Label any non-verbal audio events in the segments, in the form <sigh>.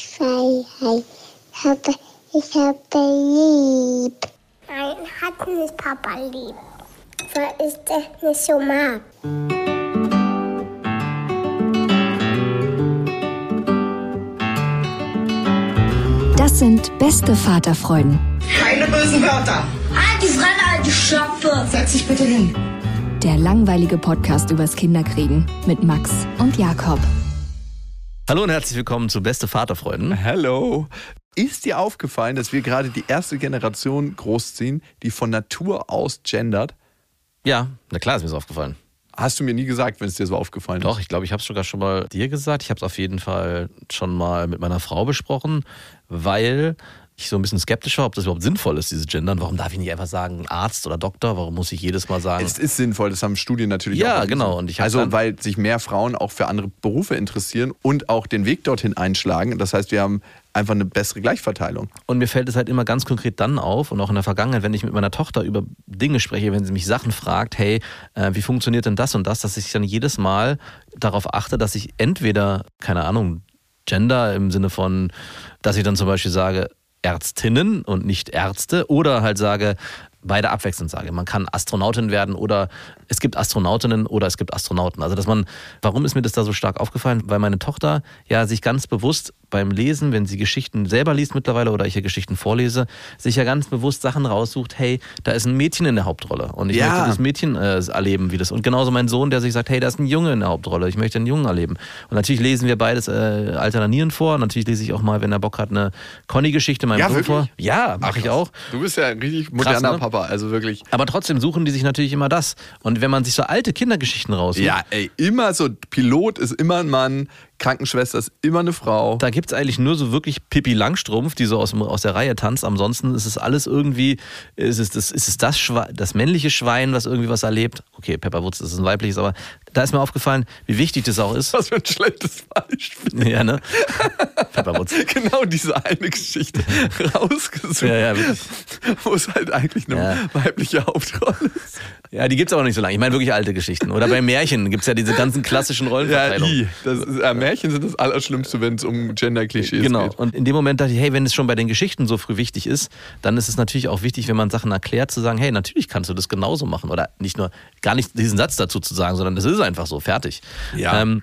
Freiheit. Ich habe, ich habe lieb. Nein, hat nicht Papa lieb. Weil ich das nicht so mag. Das sind beste Vaterfreuden. Keine bösen Wörter. Halt die Fremde, alte Schöpfe. Setz dich bitte hin. Der langweilige Podcast übers Kinderkriegen mit Max und Jakob. Hallo und herzlich willkommen zu Beste Vaterfreuden. Hello. Ist dir aufgefallen, dass wir gerade die erste Generation großziehen, die von Natur aus gendert? Ja, na klar ist mir das aufgefallen. Hast du mir nie gesagt, wenn es dir so aufgefallen Doch, ich glaube, ich habe es sogar schon mal dir gesagt. Ich habe es auf jeden Fall schon mal mit meiner Frau besprochen, weil ich so ein bisschen skeptisch war, ob das überhaupt sinnvoll ist, diese Gendern. Warum darf ich nicht einfach sagen Arzt oder Doktor? Warum muss ich jedes Mal sagen? Es ist sinnvoll, das haben Studien natürlich Ja, auch erwiesen. genau. Und ich also, weil sich mehr Frauen auch für andere Berufe interessieren und auch den Weg dorthin einschlagen. Das heißt, wir haben einfach eine bessere Gleichverteilung. Und mir fällt es halt immer ganz konkret dann auf und auch in der Vergangenheit, wenn ich mit meiner Tochter über Dinge spreche, wenn sie mich Sachen fragt, hey, äh, wie funktioniert denn das und das, dass ich dann jedes Mal darauf achte, dass ich entweder, keine Ahnung, Gender im Sinne von, dass ich dann zum Beispiel sage, Ärztinnen und nicht Ärzte oder halt sage, beide abwechselnd sage. Man kann Astronautin werden oder es gibt Astronautinnen oder es gibt Astronauten. Also dass man, warum ist mir das da so stark aufgefallen? Weil meine Tochter ja sich ganz bewusst beim Lesen, wenn sie Geschichten selber liest mittlerweile oder ich ihr Geschichten vorlese, sich ja ganz bewusst Sachen raussucht, hey, da ist ein Mädchen in der Hauptrolle und ich Ja. möchte das Mädchen äh, erleben, wie das. Und genauso mein Sohn, der sich sagt, hey, da ist ein Junge in der Hauptrolle, ich möchte einen Jungen erleben. Und natürlich lesen wir beides äh, alternierend vor. Und natürlich lese ich auch mal, wenn er Bock hat, eine Conny-Geschichte meinem Ja, Sohn vor. Ja, mache ich krass. auch. Du bist ja ein richtig moderner ne? Papa, also wirklich. Aber trotzdem suchen die sich natürlich immer das. Und wenn man sich so alte Kindergeschichten raussucht, Ja, ey, immer so, Pilot ist immer ein Mann, Krankenschwester ist immer eine Frau. da gibt es eigentlich nur so wirklich Pippi Langstrumpf, die so aus, aus der Reihe tanzt. Ansonsten ist es alles irgendwie, ist es das, ist es das, Schwe das männliche Schwein, was irgendwie was erlebt. Okay, Pepperwoods ist ein weibliches, aber da ist mir aufgefallen, wie wichtig das auch ist. Was für ein schlechtes Beispiel. Ja, ne? Pepperwoods. <laughs> Genau diese eine Geschichte <laughs> rausgesucht, Ja, ja, wirklich. wo es halt eigentlich eine Ja. weibliche Hauptrolle ist. Ja, die gibt es aber nicht so lange. Ich meine wirklich alte Geschichten. Oder bei Märchen gibt es ja diese ganzen klassischen Ja, Rollenverteilungen. i. Das ist, äh, Märchen sind das Allerschlimmste, wenn es um Gender-Klischees Genau. geht. Und in dem Moment dachte ich, hey, wenn es schon bei den Geschichten so früh wichtig ist, dann ist es natürlich auch wichtig, wenn man Sachen erklärt, zu sagen, hey, natürlich kannst du das genauso machen. Oder nicht nur, gar nicht diesen Satz dazu zu sagen, sondern das ist einfach so, fertig. Ja. Ähm,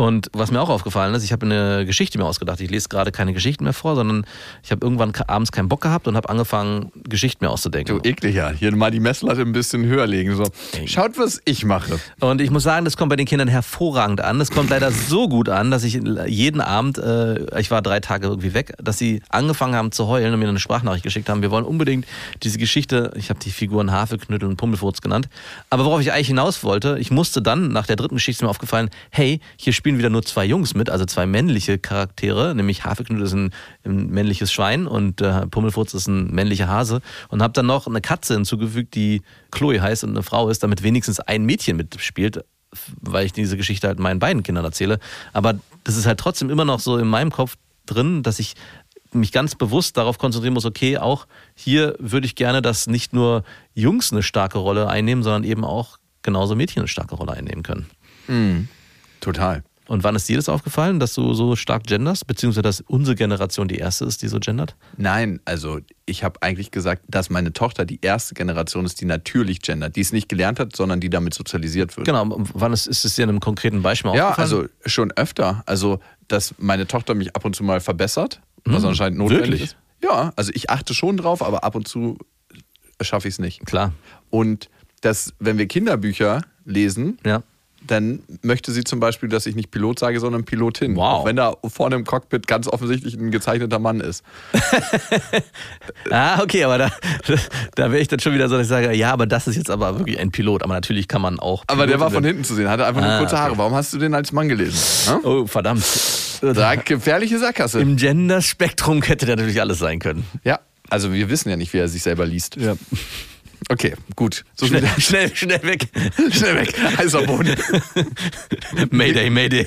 und was mir auch aufgefallen ist, ich habe eine Geschichte mir ausgedacht. Ich lese gerade keine Geschichten mehr vor, sondern ich habe irgendwann abends keinen Bock gehabt und habe angefangen, Geschichten mir auszudenken. Du ekliger. Hier mal die Messlatte ein bisschen höher legen. So. Schaut, was ich mache. Und ich muss sagen, das kommt bei den Kindern hervorragend an. Das kommt leider so gut an, dass ich jeden Abend, äh, ich war drei Tage irgendwie weg, dass sie angefangen haben zu heulen und mir eine Sprachnachricht geschickt haben. Wir wollen unbedingt diese Geschichte, ich habe die Figuren Hafeknüttel und Pummelfurz genannt. Aber worauf ich eigentlich hinaus wollte, ich musste dann, nach der dritten Geschichte ist mir aufgefallen, hey, hier spielen wieder nur zwei Jungs mit, also zwei männliche Charaktere, nämlich Hafeknüttel ist ein, ein männliches Schwein und äh, Pummelfurz ist ein männlicher Hase. Und habe dann noch eine Katze hinzugefügt, die Chloe heißt und eine Frau ist, damit wenigstens ein Mädchen mitspielt, weil ich diese Geschichte halt meinen beiden Kindern erzähle. Aber das ist halt trotzdem immer noch so in meinem Kopf drin, dass ich mich ganz bewusst darauf konzentrieren muss, okay, auch hier würde ich gerne, dass nicht nur Jungs eine starke Rolle einnehmen, sondern eben auch genauso Mädchen eine starke Rolle einnehmen können. Total. Und wann ist dir das aufgefallen, dass du so stark genderst, beziehungsweise dass unsere Generation die erste ist, die so gendert? Nein, also ich habe eigentlich gesagt, dass meine Tochter die erste Generation ist, die natürlich gendert, die es nicht gelernt hat, sondern die damit sozialisiert wird. Genau, wann ist, ist es dir in einem konkreten Beispiel Ja, aufgefallen? also schon öfter. Also, dass meine Tochter mich ab und zu mal verbessert, was anscheinend notwendig wirklich? ist. Ja, also ich achte schon drauf, aber ab und zu schaffe ich es nicht. Klar, Und dass, wenn wir Kinderbücher lesen, ja. Dann möchte sie zum Beispiel, dass ich nicht Pilot sage, sondern Pilotin. Wow. Auch wenn da vorne im Cockpit ganz offensichtlich ein gezeichneter Mann ist. <laughs> Ah, okay, aber da, da wäre ich dann schon wieder so, dass ich sage, ja, aber das ist jetzt aber wirklich ein Pilot. Aber natürlich kann man auch. Aber der war von hinten zu sehen, hatte einfach nur Ah, kurze Haare. okay. Warum hast du den als Mann gelesen? Hm? Oh, verdammt. Da, gefährliche Sackgasse. Im Gender-Spektrum hätte der natürlich alles sein können. Ja, also wir wissen ja nicht, wie er sich selber liest. Ja. Okay, gut. So Schnell, schnell, schnell weg. <laughs> Schnell weg. Heißer Boden. <laughs> Mayday, Mayday.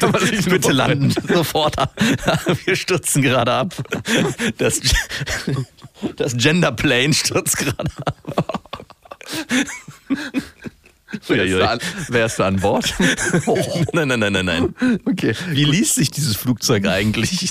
kann man sich Bitte landen. Sofort. <laughs> Wir stürzen gerade ab. Das, das Gender Plane stürzt gerade ab. Wer ist, da an, wer ist da an Bord? Nein, nein, nein, nein, nein. Okay. Wie liest sich dieses Flugzeug eigentlich?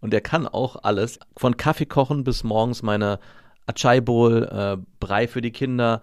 Und der kann auch alles, von Kaffee kochen bis morgens meine Achai Bowl, äh, Brei für die Kinder,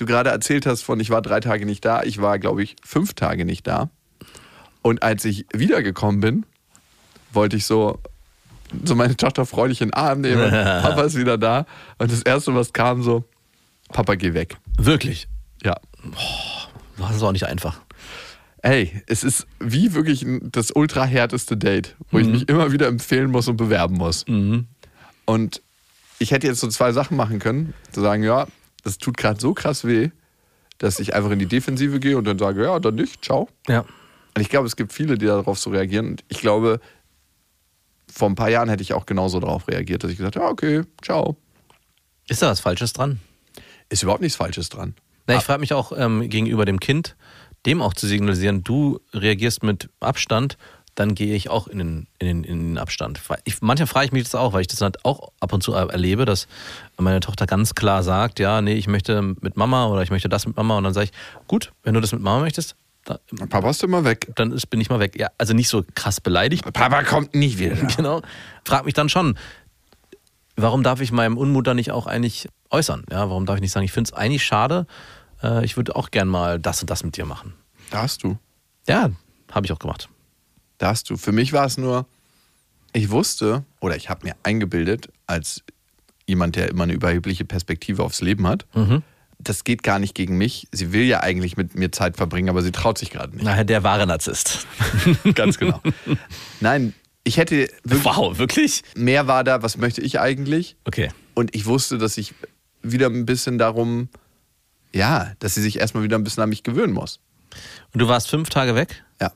du gerade erzählt hast von, ich war drei Tage nicht da. Ich war, glaube ich, fünf Tage nicht da. Und als ich wiedergekommen bin, wollte ich so, so meine Tochter freudig in den Arm nehmen. <laughs> Papa ist wieder da. Und das Erste, was kam, so, Papa, geh weg. Wirklich? Ja. War das auch nicht einfach. Ey, es ist wie wirklich das ultra härteste Date, wo ich mich immer wieder empfehlen muss und bewerben muss. Und ich hätte jetzt so zwei Sachen machen können, zu sagen, ja, das tut gerade so krass weh, dass ich einfach in die Defensive gehe und dann sage, ja, dann nicht, ciao. Ja. Und ich glaube, es gibt viele, die darauf so reagieren. Und ich glaube, vor ein paar Jahren hätte ich auch genauso darauf reagiert, dass ich gesagt habe, ja, okay, ciao. Ist da was Falsches dran? Ist überhaupt nichts Falsches dran. Na, ich frage mich auch ähm, gegenüber dem Kind, dem auch zu signalisieren, du reagierst mit Abstand, dann gehe ich auch in den, in den, in den Abstand. Ich, manchmal frage ich mich das auch, weil ich das halt auch ab und zu erlebe, dass meine Tochter ganz klar sagt, ja, nee, ich möchte mit Mama oder ich möchte das mit Mama und dann sage ich, gut, wenn du das mit Mama möchtest, da, Papa ist immer weg. dann ist, bin ich mal weg. Ja, also nicht so krass beleidigt, Papa kommt nicht wieder. <laughs> genau. Frag mich dann schon, warum darf ich meinem Unmut dann nicht auch eigentlich äußern? Ja, warum darf ich nicht sagen, ich finde es eigentlich schade, äh, ich würde auch gern mal das und das mit dir machen. Da hast du. Ja, habe ich auch gemacht. Da hast du. Für mich war es nur, ich wusste oder ich habe mir eingebildet, als jemand, der immer eine überhebliche Perspektive aufs Leben hat, das geht gar nicht gegen mich. Sie will ja eigentlich mit mir Zeit verbringen, aber sie traut sich gerade nicht. Naja, der wahre Narzisst. <laughs> Ganz genau. Nein, ich hätte wirklich, Wow, wirklich? mehr war da, was möchte ich eigentlich? Okay. Und ich wusste, dass ich wieder ein bisschen darum, ja, dass sie sich erstmal wieder ein bisschen an mich gewöhnen muss. Und du warst fünf Tage weg? Ja.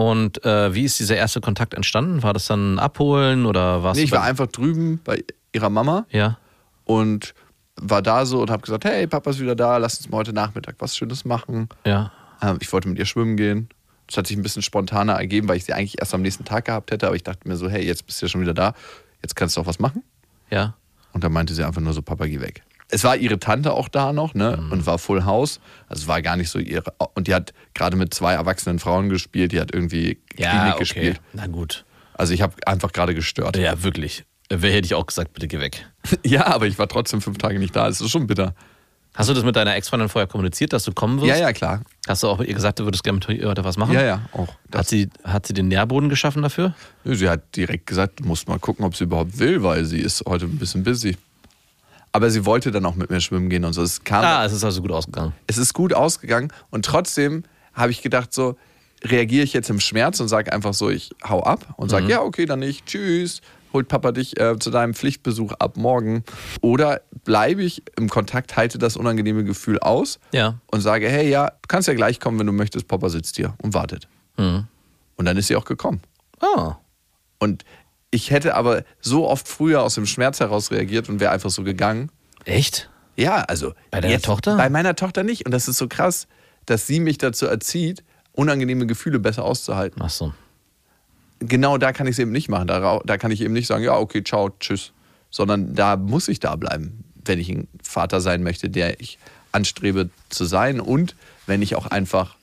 Und äh, wie ist dieser erste Kontakt entstanden? War das dann ein Abholen oder warst Nee, ich war einfach drüben bei ihrer Mama Ja. und war da so und habe gesagt, hey, Papa ist wieder da, lass uns mal heute Nachmittag was Schönes machen. Ja. Ähm, Ich wollte mit ihr schwimmen gehen. Das hat sich ein bisschen spontaner ergeben, weil ich sie eigentlich erst am nächsten Tag gehabt hätte. Aber ich dachte mir so, hey, jetzt bist du ja schon wieder da. Jetzt kannst du auch was machen. Ja. Und dann meinte sie einfach nur so, Papa, geh weg. Es war ihre Tante auch da noch, ne? Mhm. Und war Full House. Also es war gar nicht so ihre. Und die hat gerade mit zwei erwachsenen Frauen gespielt. Die hat irgendwie Klinik gespielt. Na gut. Also ich habe einfach gerade gestört. Ja, wirklich. Wer hätte ich auch gesagt, bitte geh weg. <laughs> Ja, aber ich war trotzdem fünf Tage nicht da. Es ist schon bitter. Hast du das mit deiner Ex-Freundin vorher kommuniziert, dass du kommen wirst? Ja, ja, klar. Hast du auch ihr gesagt, du würdest gerne mit ihr heute was machen? Ja, ja, auch. Hat sie, hat sie den Nährboden geschaffen dafür? Nö, sie hat direkt gesagt, du musst mal gucken, ob sie überhaupt will, weil sie ist heute ein bisschen busy. Aber sie wollte dann auch mit mir schwimmen gehen und so. Es kam, Ah, es ist also gut ausgegangen. es ist gut ausgegangen und trotzdem habe ich gedacht, so reagiere ich jetzt im Schmerz und sage einfach so, ich hau ab und sage, ja, okay, dann nicht, tschüss. holt Papa dich äh, zu deinem Pflichtbesuch ab morgen? Oder bleibe ich im Kontakt, halte das unangenehme Gefühl aus Ja. und sage, hey, ja, du kannst ja gleich kommen, wenn du möchtest. Papa sitzt hier und wartet. Mhm. Und dann ist sie auch gekommen. Oh. Und ich hätte aber so oft früher aus dem Schmerz heraus reagiert und wäre einfach so gegangen. Echt? Ja, also. Bei deiner Tochter? Bei meiner Tochter nicht. Und das ist so krass, dass sie mich dazu erzieht, unangenehme Gefühle besser auszuhalten. Ach so. Genau da kann ich es eben nicht machen. Da, da kann ich eben nicht sagen, ja, okay, ciao, tschüss. Sondern da muss ich da bleiben, wenn ich ein Vater sein möchte, der ich anstrebe zu sein und wenn ich auch einfach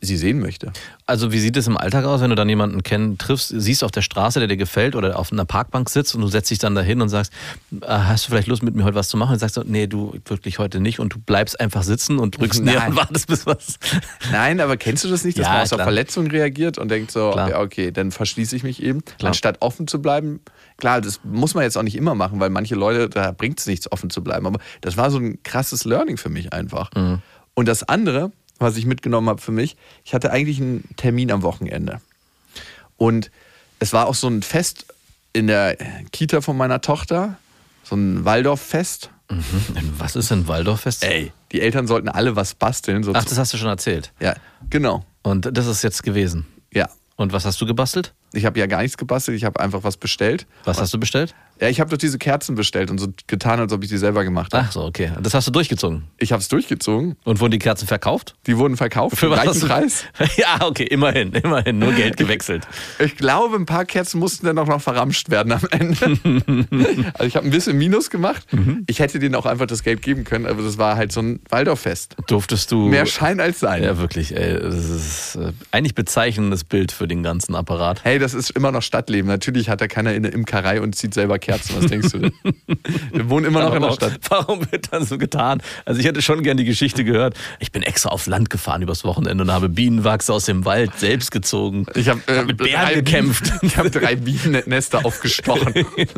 sie sehen möchte. Also wie sieht es im Alltag aus, wenn du dann jemanden kenn, triffst, siehst auf der Straße, der dir gefällt oder auf einer Parkbank sitzt und du setzt dich dann dahin und sagst, äh, hast du vielleicht Lust mit mir heute was zu machen? Und sagst du, nee, du wirklich heute nicht und du bleibst einfach sitzen und drückst <laughs> näher und wartest bis was. <laughs> Nein, aber kennst du das nicht, dass Ja, man aus der klar. Verletzung reagiert und denkt so, Klar. okay, dann verschließe ich mich eben, Klar. anstatt offen zu bleiben. Klar, das muss man jetzt auch nicht immer machen, weil manche Leute, da bringt es nichts, offen zu bleiben. Aber das war so ein krasses Learning für mich einfach. Mhm. Und das andere, was ich mitgenommen habe für mich, ich hatte eigentlich einen Termin am Wochenende. Und es war auch so ein Fest in der Kita von meiner Tochter, so ein Waldorffest. Was ist denn Waldorffest? Ey, die Eltern sollten alle was basteln. So Ach, das hast du schon erzählt. ja, genau. Und das ist jetzt gewesen. Ja. Und was hast du gebastelt? Ich habe ja gar nichts gebastelt, ich habe einfach was bestellt. Was hast du bestellt? Ja, ich habe doch diese Kerzen bestellt und so getan, als ob ich die selber gemacht habe. Ach so, okay. Das hast du durchgezogen. Ich habe es durchgezogen, Und wurden die Kerzen verkauft? die wurden verkauft Für was du- Preis. <laughs> Ja, okay, immerhin, immerhin. Nur Geld gewechselt. Ich glaube, ein paar Kerzen mussten dann auch noch verramscht werden am Ende. <laughs> also ich habe ein bisschen Minus gemacht. Mhm. Ich hätte denen auch einfach das Geld geben können, aber das war halt so ein Waldorffest. Durftest du. Mehr Schein als Sein. Ja, wirklich, ey. Das ist äh, eigentlich bezeichnendes Bild für den ganzen Apparat. Hey, das ist immer noch Stadtleben. Natürlich hat da keiner in der Imkerei und zieht selber Kerzen. Was denkst du denn? <laughs> Wir wohnen immer noch in der Stadt. <laughs> warum wird dann so getan? Also ich hätte schon gern die Geschichte gehört. Ich bin extra aufs Land gefahren übers Wochenende und habe Bienenwachs aus dem Wald selbst gezogen. Ich habe äh, Hab mit Bären gekämpft. <laughs> Ich habe drei Bienennester aufgestochen.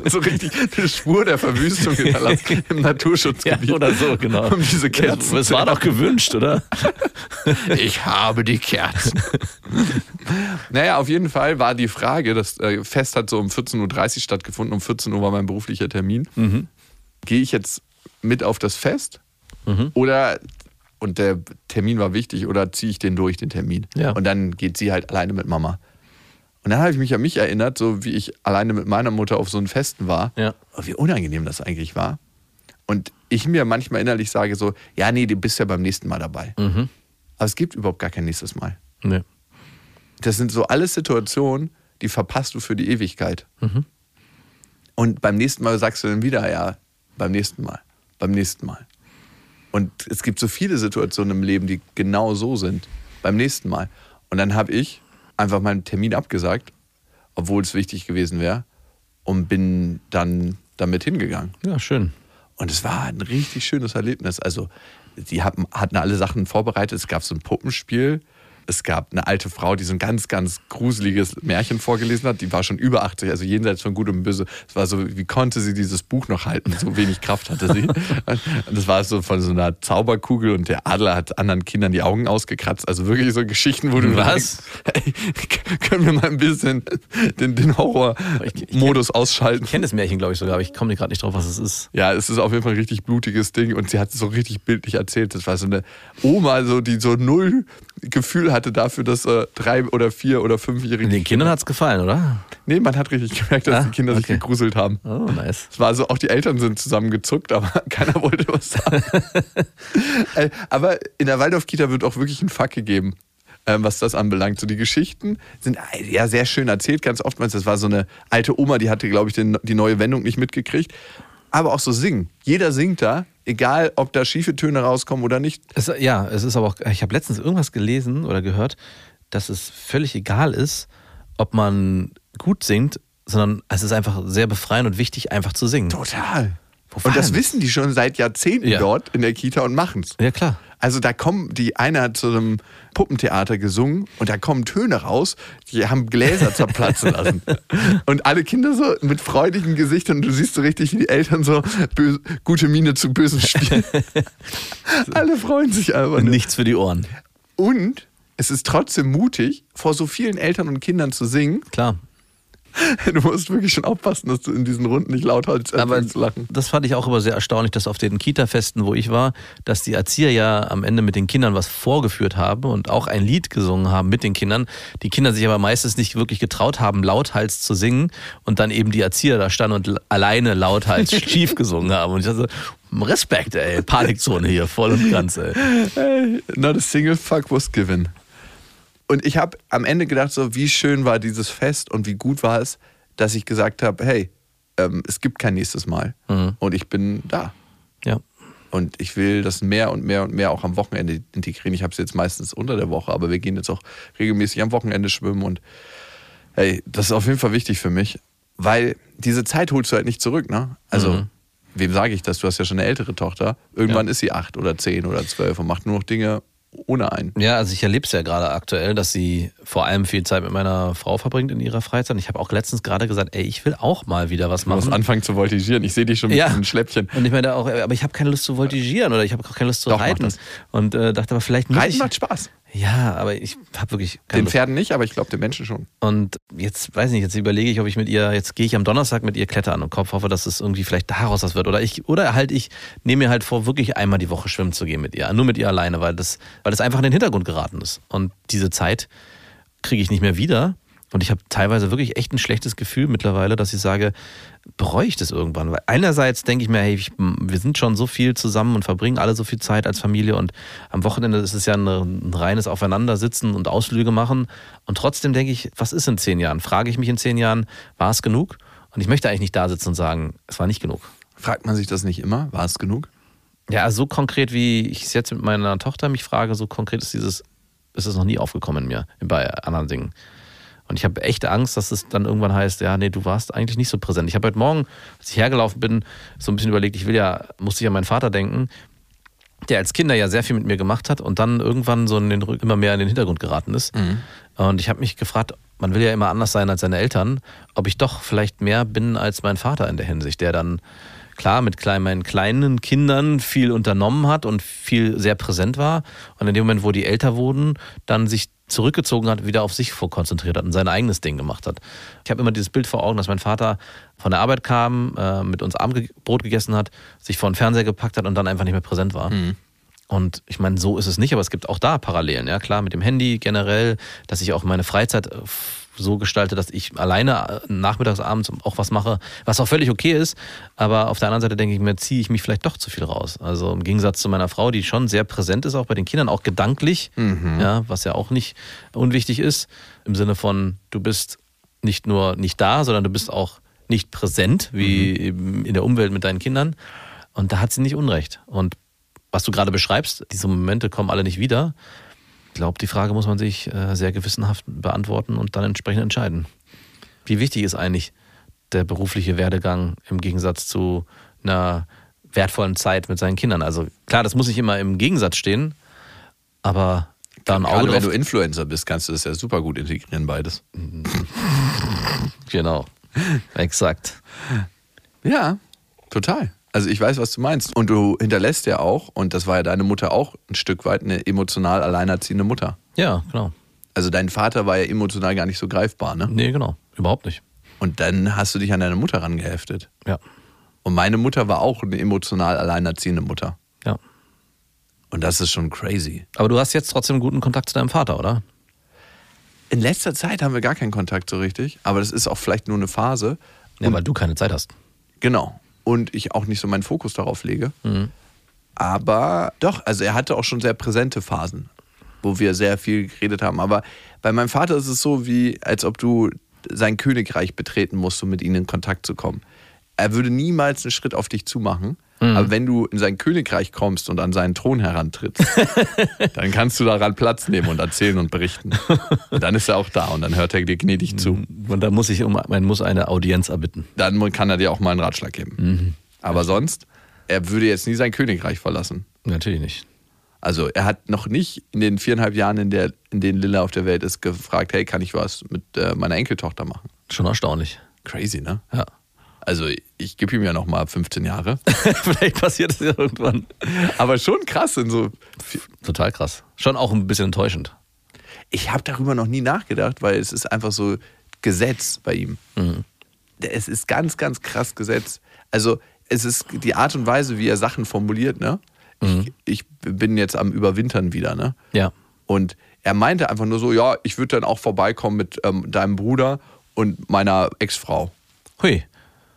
so richtig eine Spur der Verwüstung hinterlassen im Ja, Naturschutzgebiet. oder so, genau. Um diese Kerzen Es war doch gewünscht, oder? Ich habe die Kerzen. naja, auf jeden Fall war die Frage, das äh, Fest hat so um 14.30 Uhr stattgefunden, um 14 Uhr war mein beruflicher Termin. Mhm. Gehe ich jetzt mit auf das Fest oder, und der Termin war wichtig, oder ziehe ich den durch, den Termin? Ja. Und dann geht sie halt alleine mit Mama. Und dann habe ich mich an mich erinnert, so wie ich alleine mit meiner Mutter auf so einem Festen war, Ja. und wie unangenehm das eigentlich war. Und ich mir manchmal innerlich sage so, ja, nee, du bist ja beim nächsten Mal dabei. Mhm. Aber es gibt überhaupt gar kein nächstes Mal. Nee. Das sind so alles Situationen, die verpasst du für die Ewigkeit. Mhm. Und beim nächsten Mal sagst du dann wieder, ja, beim nächsten Mal, beim nächsten Mal. Und es gibt so viele Situationen im Leben, die genau so sind. Beim nächsten Mal. Und dann habe ich einfach meinen Termin abgesagt, obwohl es wichtig gewesen wäre, und bin dann damit hingegangen. Ja, schön. Und es war ein richtig schönes Erlebnis. Also, die hatten, hatten alle Sachen vorbereitet. Es gab so ein Puppenspiel. Es gab eine alte Frau, die so ein ganz, ganz gruseliges Märchen vorgelesen hat. Die war schon über 80, also jenseits von Gut und Böse. Es war so, wie konnte sie dieses Buch noch halten? So wenig Kraft hatte sie. Und das war so von so einer Zauberkugel und der Adler hat anderen Kindern die Augen ausgekratzt. Also wirklich so Geschichten, wo du Was? denkst, hey, können wir mal ein bisschen den, den Horror-Modus ausschalten? Ich kenne das Märchen, glaube ich, sogar, aber ich komme gerade nicht drauf, was es ist. Ja, es ist auf jeden Fall ein richtig blutiges Ding und sie hat es so richtig bildlich erzählt. Das war so eine Oma, so, die so null Gefühl hatte dafür, dass äh, drei oder vier oder fünfjährige. Den Kindern hat es gefallen, oder? Nee, man hat richtig gemerkt, dass Ah, die Kinder sich okay. gegruselt haben. Oh, nice. Es war so, auch die Eltern sind zusammengezuckt, aber <laughs> keiner wollte was sagen. <laughs> Äh, aber in der Waldorf-Kita wird auch wirklich ein Fuck gegeben, ähm, was das anbelangt. So die Geschichten sind äh, ja sehr schön erzählt, ganz oftmals. Das war so eine alte Oma, die hatte, glaube ich, den, die neue Wendung nicht mitgekriegt. Aber auch so singen. Jeder singt da, egal ob da schiefe Töne rauskommen oder nicht. Es, ja, es ist aber auch, ich habe letztens irgendwas gelesen oder gehört, dass es völlig egal ist, ob man gut singt, sondern es ist einfach sehr befreiend und wichtig, einfach zu singen. Total. Wo Und das wissen die schon seit Jahrzehnten Ja. dort in der Kita und machen's. Ja, klar. Also da kommen, die eine hat zu einem Puppentheater gesungen und da kommen Töne raus, die haben Gläser zerplatzen lassen. <laughs> Und alle Kinder so mit freudigen Gesichtern, du siehst so richtig, wie die Eltern so böse, gute Miene zu bösen spielen. <laughs> alle freuen sich einfach. nur. Nichts für die Ohren. Und es ist trotzdem mutig, vor so vielen Eltern und Kindern zu singen. Klar. <laughs> Du musst wirklich schon aufpassen, dass du in diesen Runden nicht lauthals Aber anfängst zu lachen. das fand ich auch immer sehr erstaunlich, dass auf den Kita-Festen, wo ich war, dass die Erzieher ja am Ende mit den Kindern was vorgeführt haben und auch ein Lied gesungen haben mit den Kindern. Die Kinder sich aber meistens nicht wirklich getraut haben, lauthals zu singen und dann eben die Erzieher da standen und alleine lauthals <laughs> schief gesungen haben. Und ich dachte, Respekt, ey, Panikzone hier, voll und ganz, ey. Not a single fuck was given. Und ich habe am Ende gedacht, so wie schön war dieses Fest und wie gut war es, dass ich gesagt habe, hey, ähm, es gibt kein nächstes Mal und ich bin da. Ja. Und ich will das mehr und mehr und mehr auch am Wochenende integrieren. Ich habe es jetzt meistens unter der Woche, aber wir gehen jetzt auch regelmäßig am Wochenende schwimmen und hey, das ist auf jeden Fall wichtig für mich, weil diese Zeit holst du halt nicht zurück, ne? Also, wem sage ich das? Du hast ja schon eine ältere Tochter. Irgendwann Ja. ist sie acht oder zehn oder zwölf und macht nur noch Dinge ohne einen. Ja, also ich erlebe es ja gerade aktuell, dass sie vor allem viel Zeit mit meiner Frau verbringt in ihrer Freizeit. Und ich habe auch letztens gerade gesagt, ey, ich will auch mal wieder was Du musst machen. anfangen zu voltigieren. Ich sehe dich schon mit Ja. diesen Schläppchen. Und ich meine auch, aber ich habe keine Lust zu voltigieren oder ich habe auch keine Lust zu Doch, reiten. Und äh, dachte aber vielleicht muss Reiten ich. macht Spaß. Ja, aber ich habe wirklich keine Den Lust. Pferden nicht, aber ich glaube den Menschen schon. Und jetzt weiß ich nicht, jetzt überlege ich, ob ich mit ihr, jetzt gehe ich am Donnerstag mit ihr klettern im Kopf, hoffe, dass es irgendwie vielleicht daraus was wird. Oder ich, oder halt ich nehme mir halt vor, wirklich einmal die Woche schwimmen zu gehen mit ihr. Nur mit ihr alleine, weil das, weil das einfach in den Hintergrund geraten ist. Und diese Zeit kriege ich nicht mehr wieder. Und ich habe teilweise wirklich echt ein schlechtes Gefühl mittlerweile, dass ich sage, bereue ich das irgendwann? Weil einerseits denke ich mir, hey, ich, wir sind schon so viel zusammen und verbringen alle so viel Zeit als Familie und am Wochenende ist es ja ein, ein reines Aufeinandersitzen und Ausflüge machen. Und trotzdem denke ich, was ist in zehn Jahren? Frage ich mich in zehn Jahren, war es genug? Und ich möchte eigentlich nicht da sitzen und sagen, es war nicht genug. Fragt man sich das nicht immer? War es genug? Ja, so konkret, wie ich es jetzt mit meiner Tochter mich frage, so konkret ist dieses, ist es noch nie aufgekommen in mir, bei anderen Dingen. Und ich habe echt Angst, dass es dann irgendwann heißt, ja, nee, du warst eigentlich nicht so präsent. Ich habe heute Morgen, als ich hergelaufen bin, so ein bisschen überlegt, ich will ja, musste ich an meinen Vater denken, der als Kinder ja sehr viel mit mir gemacht hat und dann irgendwann so in den, immer mehr in den Hintergrund geraten ist. Und ich habe mich gefragt, man will ja immer anders sein als seine Eltern, ob ich doch vielleicht mehr bin als mein Vater in der Hinsicht, der dann klar mit klein, meinen kleinen Kindern viel unternommen hat und viel sehr präsent war. Und in dem Moment, wo die älter wurden, dann sich zurückgezogen hat, wieder auf sich konzentriert hat und sein eigenes Ding gemacht hat. Ich habe immer dieses Bild vor Augen, dass mein Vater von der Arbeit kam, äh, mit uns Abendbrot gegessen hat, sich vor den Fernseher gepackt hat und dann einfach nicht mehr präsent war. Und ich meine, so ist es nicht, aber es gibt auch da Parallelen. Ja, klar, mit dem Handy generell, dass ich auch meine Freizeit äh, so gestalte, dass ich alleine äh, nachmittags, abends auch was mache, was auch völlig okay ist. Aber auf der anderen Seite denke ich mir, ziehe ich mich vielleicht doch zu viel raus. Also im Gegensatz zu meiner Frau, die schon sehr präsent ist, auch bei den Kindern, auch gedanklich, ja, was ja auch nicht unwichtig ist, im Sinne von, du bist nicht nur nicht da, sondern du bist auch nicht präsent, wie eben in der Umwelt mit deinen Kindern. Und da hat sie nicht Unrecht. Und was du gerade beschreibst, diese Momente kommen alle nicht wieder. Ich glaube, die Frage muss man sich äh, sehr gewissenhaft beantworten und dann entsprechend entscheiden. Wie wichtig ist eigentlich der berufliche Werdegang im Gegensatz zu einer wertvollen Zeit mit seinen Kindern? Also klar, das muss nicht immer im Gegensatz stehen, aber da ein Auge Gerade wenn du Influencer bist, kannst du das ja super gut integrieren, beides. <laughs> Genau, exakt. Ja, total. Also ich weiß, was du meinst. Und du hinterlässt ja auch, und das war ja deine Mutter auch ein Stück weit, eine emotional alleinerziehende Mutter. Ja, genau. Also dein Vater war ja emotional gar nicht so greifbar, ne? Nee, genau. Überhaupt nicht. Und dann hast du dich an deine Mutter rangeheftet. Ja. Und meine Mutter war auch eine emotional alleinerziehende Mutter. Ja. Und das ist schon crazy. Aber du hast jetzt trotzdem guten Kontakt zu deinem Vater, oder? In letzter Zeit haben wir gar keinen Kontakt so richtig, aber das ist auch vielleicht nur eine Phase. Ja, weil du keine Zeit hast. Genau. Und ich auch nicht so meinen Fokus darauf lege. Aber doch, also er hatte auch schon sehr präsente Phasen, wo wir sehr viel geredet haben. Aber bei meinem Vater ist es so, wie als ob du sein Königreich betreten musst, um mit ihm in Kontakt zu kommen. Er würde niemals einen Schritt auf dich zumachen. Aber wenn du in sein Königreich kommst und an seinen Thron herantrittst, <laughs> dann kannst du daran Platz nehmen und erzählen und berichten. Und dann ist er auch da und dann hört er dir gnädig zu. Und da muss ich um, man muss eine Audienz erbitten. dann kann er dir auch mal einen Ratschlag geben. Aber sonst, er würde jetzt nie sein Königreich verlassen. Natürlich nicht. Also er hat noch nicht in den viereinhalb Jahren, in, der, in denen Lilla auf der Welt ist, gefragt, hey, kann ich was mit äh, meiner Enkeltochter machen? Schon erstaunlich. Crazy, ne? Ja. Also ich gebe ihm ja noch mal 15 Jahre. <laughs> Vielleicht passiert es ja irgendwann. Aber schon krass in so... Total krass. Schon auch ein bisschen enttäuschend. Ich habe darüber noch nie nachgedacht, weil es ist einfach so Gesetz bei ihm. Es ist ganz, ganz krass Gesetz. Also es ist die Art und Weise, wie er Sachen formuliert, ne? Ich, ich bin jetzt am Überwintern wieder, ne? Ja. Und er meinte einfach nur so, ja, ich würde dann auch vorbeikommen mit ähm, deinem Bruder und meiner Ex-Frau. Hui.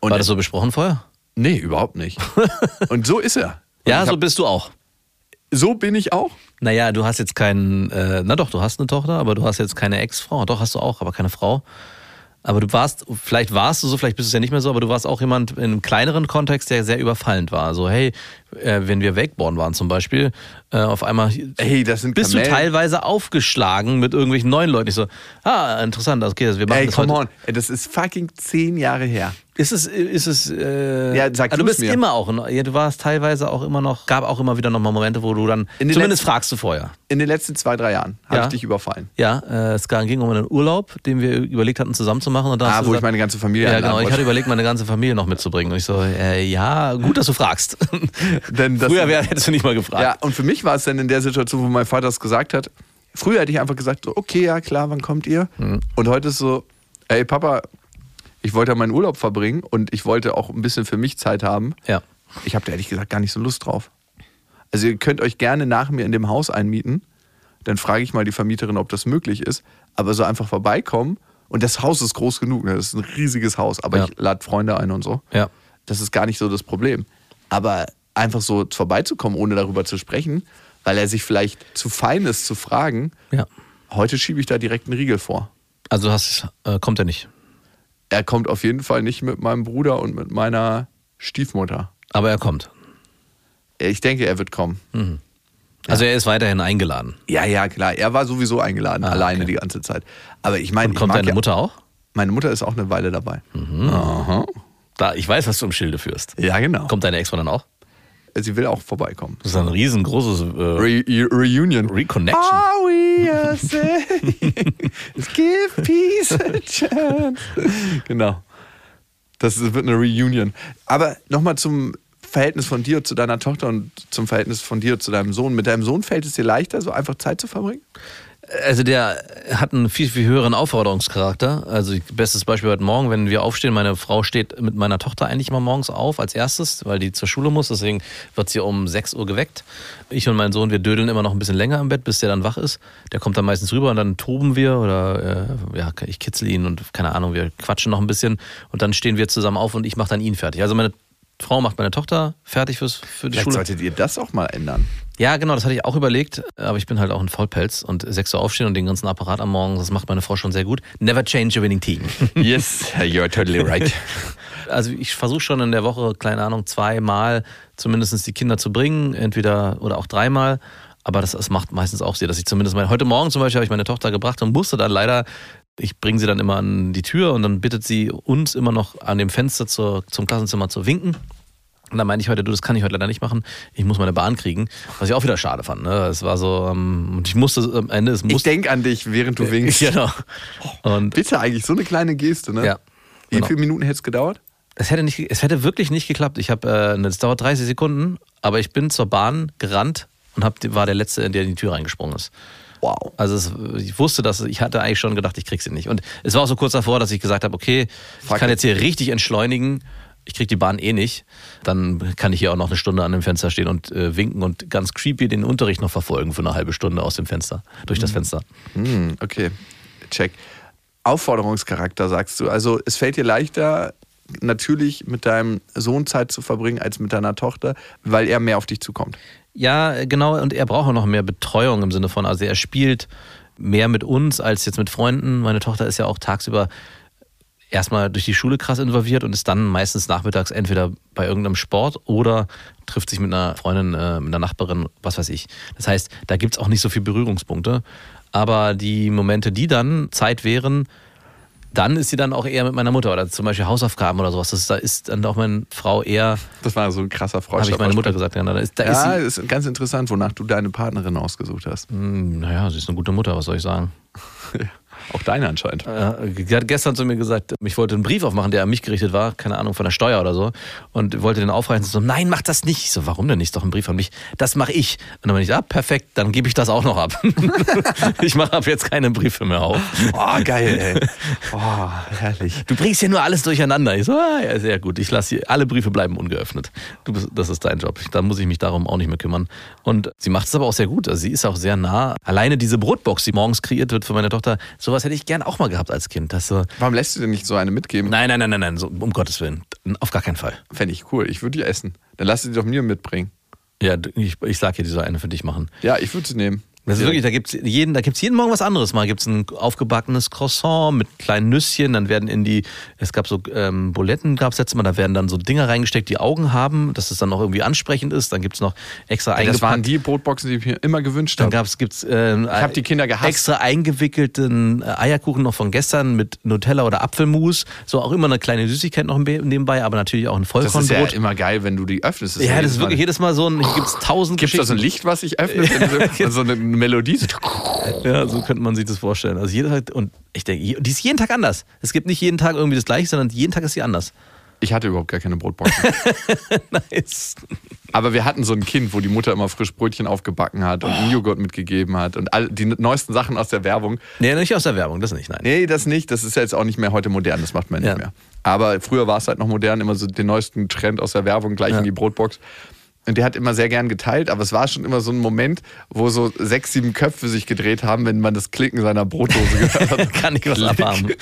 Und War das so besprochen vorher? Nee, überhaupt nicht. <laughs> und so ist er. Und Ja, ich so hab, bist du auch. so bin ich auch. Naja, du hast jetzt keinen, äh, na doch, du hast eine Tochter, aber du hast jetzt keine Ex-Frau. Doch, hast du auch, aber keine Frau. Aber du warst, vielleicht warst du so, vielleicht bist du es ja nicht mehr so, aber du warst auch jemand in einem kleineren Kontext, der sehr überfallend war. So, hey, äh, wenn wir Wakeboarden waren zum Beispiel, äh, auf einmal Ey, das sind bist du Kamellen. teilweise aufgeschlagen mit irgendwelchen neuen Leuten. Ich so, ah, interessant, okay, also wir machen Ey, das come heute. on. Das ist fucking zehn Jahre her. Ist es, ist es, äh, Ja, sag ah, du bist mir. immer auch, ja, du warst teilweise auch immer noch, gab auch immer wieder noch mal Momente, wo du dann, zumindest letzten- fragst du vorher. In den letzten zwei, drei Jahren habe Ja. ich dich überfallen. Ja, äh, es ging um einen Urlaub, den wir überlegt hatten, zusammen zu machen. Und dann Ah, du wo ich gesagt- meine ganze Familie Ja, genau. Ich wollte. hatte überlegt, meine ganze Familie noch mitzubringen. Und ich so, äh, ja, gut, dass du fragst. <laughs> Denn das- Früher wär, hättest du nicht mal gefragt. Ja, und für mich war es dann in der Situation, wo mein Vater es gesagt hat, früher hätte ich einfach gesagt, so, okay, ja klar, wann kommt ihr? Mhm. Und heute ist so, ey Papa, ich wollte ja meinen Urlaub verbringen und ich wollte auch ein bisschen für mich Zeit haben. Ja. Ich habe da ehrlich gesagt gar nicht so Lust drauf. Also ihr könnt euch gerne nach mir in dem Haus einmieten. Dann frage ich mal die Vermieterin, ob das möglich ist. Aber so einfach vorbeikommen. Und das Haus ist groß genug. Ne? Das ist ein riesiges Haus. Aber Ja. ich lade Freunde ein und so. Ja. Das ist gar nicht so das Problem. Aber einfach so vorbeizukommen, ohne darüber zu sprechen, weil er sich vielleicht zu fein ist zu fragen, ja. heute schiebe ich da direkt einen Riegel vor. Also du hast, äh, kommt er nicht. Er kommt auf jeden Fall nicht mit meinem Bruder und mit meiner Stiefmutter. Aber er kommt. Ich denke, er wird kommen. Also er ist weiterhin eingeladen. Ja, ja, klar. Er war sowieso eingeladen, Ah, alleine okay. die ganze Zeit. Aber ich meine, Und kommt deine ja, Mutter auch? meine Mutter ist auch eine Weile dabei. Aha. Da, ich weiß, was du im Schilde führst. Ja, genau. Kommt deine Ex-Frau dann auch? Sie will auch vorbeikommen. Das ist ein riesengroßes äh, Re Re Reunion. Reconnection. Are we a? <laughs> Give peace a chance. Genau. Das wird eine Reunion. Aber nochmal zum Verhältnis von dir zu deiner Tochter und zum Verhältnis von dir zu deinem Sohn. Mit deinem Sohn fällt es dir leichter, so einfach Zeit zu verbringen? Also der hat einen viel, viel höheren Aufforderungscharakter. Also bestes Beispiel heute Morgen, wenn wir aufstehen, meine Frau steht mit meiner Tochter eigentlich immer morgens auf als erstes, weil die zur Schule muss. Deswegen wird sie um 6 Uhr geweckt. Ich und mein Sohn, wir dödeln immer noch ein bisschen länger im Bett, bis der dann wach ist. Der kommt dann meistens rüber und dann toben wir oder äh, ja, ich kitzel ihn und keine Ahnung, wir quatschen noch ein bisschen und dann stehen wir zusammen auf und ich mache dann ihn fertig. Also meine Frau macht meine Tochter fertig fürs, für die Vielleicht Schule. solltet ihr das auch mal ändern. Ja, genau, das hatte ich auch überlegt, aber ich bin halt auch ein Vollpelz und 6 Uhr aufstehen und den ganzen Apparat am Morgen, das macht meine Frau schon sehr gut. Never change a winning team. <laughs> Yes, you're totally right. <laughs> Also ich versuche schon in der Woche, keine Ahnung, zweimal zumindest die Kinder zu bringen, entweder oder auch dreimal. Aber das, das macht meistens auch sehr, dass ich zumindest mein, heute Morgen zum Beispiel habe ich meine Tochter gebracht und musste dann leider, ich bringe sie dann immer an die Tür und dann bittet sie uns immer noch an dem Fenster zur, zum Klassenzimmer zu winken. Und dann meinte ich heute, du, das kann ich heute leider nicht machen. Ich muss meine Bahn kriegen. Was ich auch wieder schade fand. Ne? Es war so, ähm, und ich musste am Ende, es Ich musste. denke an dich, während du winkst. <laughs> Genau. Und Bitte eigentlich, so eine kleine Geste, ne? Ja, Wie genau. viele Minuten hätte es gedauert? es hätte, nicht, es hätte wirklich nicht geklappt. Ich habe, äh, es dauert 30 Sekunden, aber ich bin zur Bahn gerannt und hab, war der Letzte, der in die Tür reingesprungen ist. Wow. Also es, ich wusste, dass ich hatte eigentlich schon gedacht, ich krieg sie nicht. Und es war auch so kurz davor, dass ich gesagt habe, okay, ich Fuck kann it. jetzt hier richtig entschleunigen. Ich krieg die Bahn eh nicht. Dann kann ich hier auch noch eine Stunde an dem Fenster stehen und äh, winken und ganz creepy den Unterricht noch verfolgen für eine halbe Stunde aus dem Fenster, durch das Fenster. Hm, okay, check. Aufforderungscharakter sagst du. Also es fällt dir leichter, natürlich mit deinem Sohn Zeit zu verbringen als mit deiner Tochter, weil er mehr auf dich zukommt. Ja, genau. Und er braucht auch noch mehr Betreuung im Sinne von, also er spielt mehr mit uns als jetzt mit Freunden. Meine Tochter ist ja auch tagsüber erstmal durch die Schule krass involviert und ist dann meistens nachmittags entweder bei irgendeinem Sport oder trifft sich mit einer Freundin, äh, mit einer Nachbarin, was weiß ich. Das heißt, da gibt's auch nicht so viele Berührungspunkte. Aber die Momente, die dann Zeit wären, dann ist sie dann auch eher mit meiner Mutter oder zum Beispiel Hausaufgaben oder sowas. Das ist, da ist dann auch meine Frau eher, Das war so ein krasser habe Freundschaft. ich meine Mutter gesagt, ja, da ist, da ist Ja, sie, ist ganz interessant, wonach du deine Partnerin ausgesucht hast. Hm, Naja, sie ist eine gute Mutter, was soll ich sagen? <laughs> <laughs> Auch deine anscheinend. Äh, die hat gestern zu mir gesagt, ich wollte einen Brief aufmachen, der an mich gerichtet war, keine Ahnung, von der Steuer oder so. Und wollte den aufreißen. So, nein, mach das nicht. Ich so, warum denn nicht? Ist doch ein Brief an mich. Das mache ich. Und dann bin ich, ah, perfekt, dann gebe ich das auch noch ab. <laughs> ich mache ab jetzt keine Briefe mehr auf. Oh, geil, ey. <laughs> Oh, herrlich. Du bringst hier nur alles durcheinander. Ich so, ah, ja, sehr gut. Ich lasse hier, alle Briefe bleiben ungeöffnet. Du bist, das ist dein Job. Da muss ich mich darum auch nicht mehr kümmern. Und sie macht es aber auch sehr gut. Also sie ist auch sehr nah. Alleine diese Brotbox, die morgens kreiert wird für meine Tochter, sowas hätte ich gern auch mal gehabt als Kind. Das so, Warum lässt du dir nicht so eine mitgeben? nein, nein, nein, nein, nein, so, um Gottes Willen. Auf gar keinen Fall. Fände ich cool. Ich würde die essen. Dann lass sie doch mir mitbringen. Ja, ich, ich sag dir, die soll eine für dich machen. Ja, ich würde sie nehmen. Das ist wirklich, da gibt's jeden, da gibt's jeden Morgen was anderes. Mal gibt's ein aufgebackenes Croissant mit kleinen Nüsschen, dann werden in die, es gab so ähm, Buletten, gab's letztes Mal, da werden dann so Dinger reingesteckt, die Augen haben, dass es dann noch irgendwie ansprechend ist. Dann gibt's noch extra Ey, das waren die Brotboxen, die ich mir immer gewünscht Dann habe. gab's, gibt's ähm, Ich habe die Kinder gehasst. extra eingewickelten äh, Eierkuchen noch von gestern mit Nutella oder Apfelmus. So auch immer eine kleine Süßigkeit noch nebenbei, aber natürlich auch ein Das ist ja Vollkornbrot. immer geil, wenn du die öffnest. Ja, das ist Mal- wirklich jedes Mal so ein, hier gibt's tausend Gibt es da so ein. Licht, was sich öffnet? <laughs> Wenn so eine Melodie. so- Ja, so könnte man sich das vorstellen. Also jeder Tag, und ich denke, die ist jeden Tag anders. Es gibt nicht jeden Tag irgendwie das gleiche, sondern jeden Tag ist sie anders. Ich hatte überhaupt gar keine Brotboxen. <laughs> Nice. Aber wir hatten so ein Kind, wo die Mutter immer frisch Brötchen aufgebacken hat und einen Joghurt mitgegeben hat und all die neuesten Sachen aus der Werbung. Nee, nicht aus der Werbung, das nicht, nein. Nee, das nicht. Das ist ja jetzt auch nicht mehr heute modern. Das macht man nicht Ja. mehr. Aber früher war es halt noch modern, immer so den neuesten Trend aus der Werbung gleich Ja. in die Brotbox. Und der hat immer sehr gern geteilt, aber es war schon immer so ein Moment, wo so sechs, sieben Köpfe sich gedreht haben, wenn man das Klicken seiner Brotdose gehört hat. <laughs> Kann ich was abhaben. <laughs>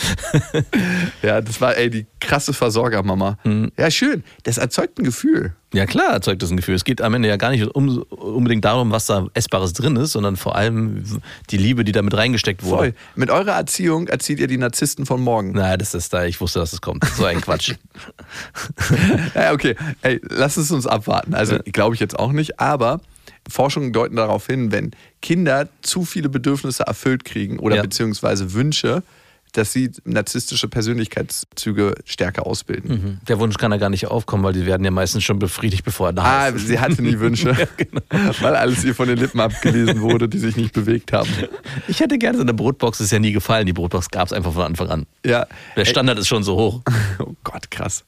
Ja, das war ey die krasse Versorgermama. Mhm. Ja, schön. Das erzeugt ein Gefühl. Ja, klar erzeugt das ein Gefühl. Es geht am Ende ja gar nicht um, unbedingt darum, was da Essbares drin ist, sondern vor allem die Liebe, die da mit reingesteckt wurde. Voll. Mit eurer Erziehung erzieht ihr die Narzissten von morgen. Naja, das ist da, ich wusste, dass es kommt. So ein Quatsch. <laughs> Ja, okay. Ey, lass es uns abwarten. Also, glaube ich jetzt auch nicht, aber Forschungen deuten darauf hin, wenn Kinder zu viele Bedürfnisse erfüllt kriegen oder Ja. beziehungsweise Wünsche, dass sie narzisstische Persönlichkeitszüge stärker ausbilden. Der Wunsch kann ja gar nicht aufkommen, weil die werden ja meistens schon befriedigt, bevor er da Ah, ist. sie hatte nie Wünsche, <laughs> genau. weil alles ihr von den Lippen abgelesen wurde, die sich nicht bewegt haben. Ich hätte gerne so eine Brotbox, das ist ja nie gefallen. Die Brotbox gab es einfach von Anfang an. Ja. Der Standard ist schon so hoch. <laughs> Oh Gott, krass.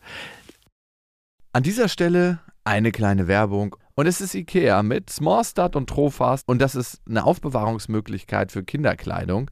An dieser Stelle eine kleine Werbung. Und es ist Ikea mit Smallstart und Trofast. Und das ist eine Aufbewahrungsmöglichkeit für Kinderkleidung,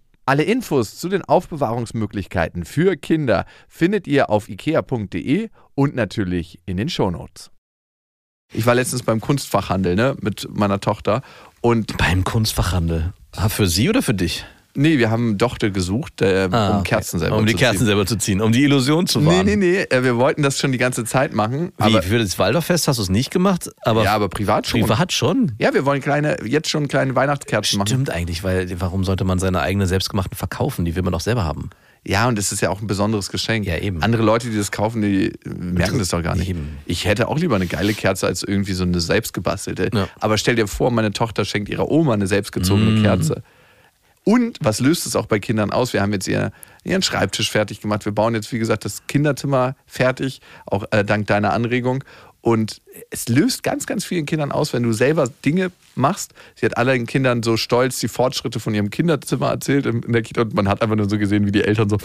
Alle Infos zu den Aufbewahrungsmöglichkeiten für Kinder findet ihr auf ikea.de und natürlich in den Shownotes. Ich war letztens beim Kunstfachhandel ne, mit meiner Tochter und Beim Kunstfachhandel. Ah, für sie oder für dich? Nee, wir haben Dochte gesucht, äh, um Ah, okay. Kerzen selber Um die zu Kerzen ziehen. selber zu ziehen, um die Illusion zu Nee, wahren. nee, nee, äh, wir wollten das schon die ganze Zeit machen. Wie, Aber, für das Waldorffest hast du es nicht gemacht? Aber ja, aber privat schon. privat schon. Ja, wir wollen kleine, jetzt schon kleine Weihnachtskerzen machen. Stimmt eigentlich, weil warum sollte man seine eigene selbstgemachten verkaufen? Die will man doch selber haben. Ja, und es ist ja auch ein besonderes Geschenk. Ja, eben. Andere Leute, die das kaufen, die merken das doch gar nicht. Eben. Ich hätte auch lieber eine geile Kerze als irgendwie so eine selbstgebastelte. Ja. Aber stell dir vor, meine Tochter schenkt ihrer Oma eine selbstgezogene Mm. Kerze. Und was löst es auch bei Kindern aus? Wir haben jetzt ihr, ihren Schreibtisch fertig gemacht. Wir bauen jetzt, wie gesagt, das Kinderzimmer fertig, auch äh, dank deiner Anregung. Und es löst ganz, ganz vielen Kindern aus, wenn du selber Dinge machst. Sie hat allen Kindern so stolz die Fortschritte von ihrem Kinderzimmer erzählt in der Kita und man hat einfach nur so gesehen, wie die Eltern so,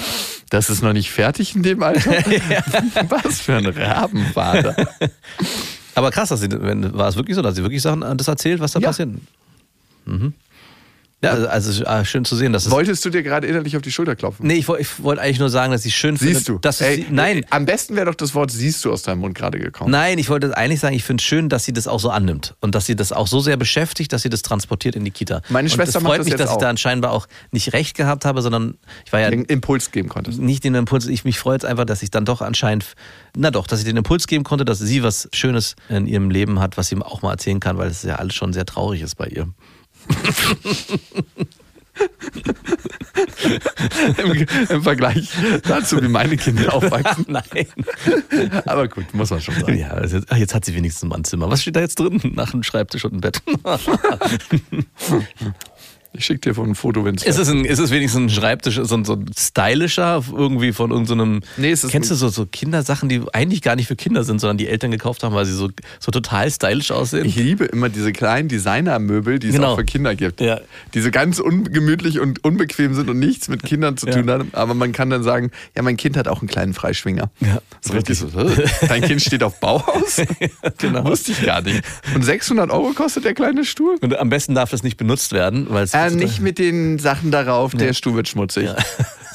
das ist noch nicht fertig in dem Alter. <laughs> <laughs> Was für ein Rabenvater. Aber krass, dass sie, war es wirklich so, dass sie wirklich Sachen das erzählt, was da Ja. passiert? Mhm. Ja, also, also ah, schön zu sehen, dass es. Wolltest du dir gerade innerlich auf die Schulter klopfen? Nee, ich, ich wollte eigentlich nur sagen, dass ich schön finde. Siehst du? Dass es Ey, sie, nein, Am besten wäre doch das Wort siehst du aus deinem Mund gerade gekommen. nein, ich wollte eigentlich sagen, ich finde es schön, dass sie das auch so annimmt und dass sie das auch so sehr beschäftigt, dass sie das transportiert in die Kita. Meine und Schwester es macht freut das mich, dass ich auch. da anscheinend auch nicht recht gehabt habe, sondern ich war ja Den Impuls geben konntest. nicht den Impuls. Ich mich freut es einfach, dass ich dann doch anscheinend, na doch, dass ich den Impuls geben konnte, dass sie was Schönes in ihrem Leben hat, was sie auch mal erzählen kann, weil es ja alles schon sehr traurig ist bei ihr. Im, Im Vergleich dazu, wie meine Kinder <laughs> aufwachsen. Nein. Aber gut, muss man schon sagen. Ja, jetzt, jetzt hat sie wenigstens mal ein Zimmer. Was steht da jetzt drin? Nach einem Schreibtisch und einem Bett. Ich schicke dir von ein Foto, wenn es Ist es, ein, ist es wenigstens ein Schreibtisch, so ein, so ein stylischer, irgendwie von irgendeinem. Nee, es ist kennst ein- du so, so Kindersachen, die eigentlich gar nicht für Kinder sind, sondern die Eltern gekauft haben, weil sie so, so total stylisch aussehen? Ich liebe immer diese kleinen Designermöbel, die es Genau. auch für Kinder gibt. Ja. Die so ganz ungemütlich und unbequem sind und nichts mit Kindern zu Ja. tun haben. Aber man kann dann sagen, ja, mein Kind hat auch einen kleinen Freischwinger. Ja. So richtig so, "Hä? <laughs> dein Kind steht auf Bauhaus? <laughs> genau. Wusste ich gar nicht. Und 600 Euro kostet der kleine Stuhl? Und am besten darf das nicht benutzt werden, weil es. Äh, nicht mit den Sachen darauf, der Stuhl wird schmutzig. <laughs>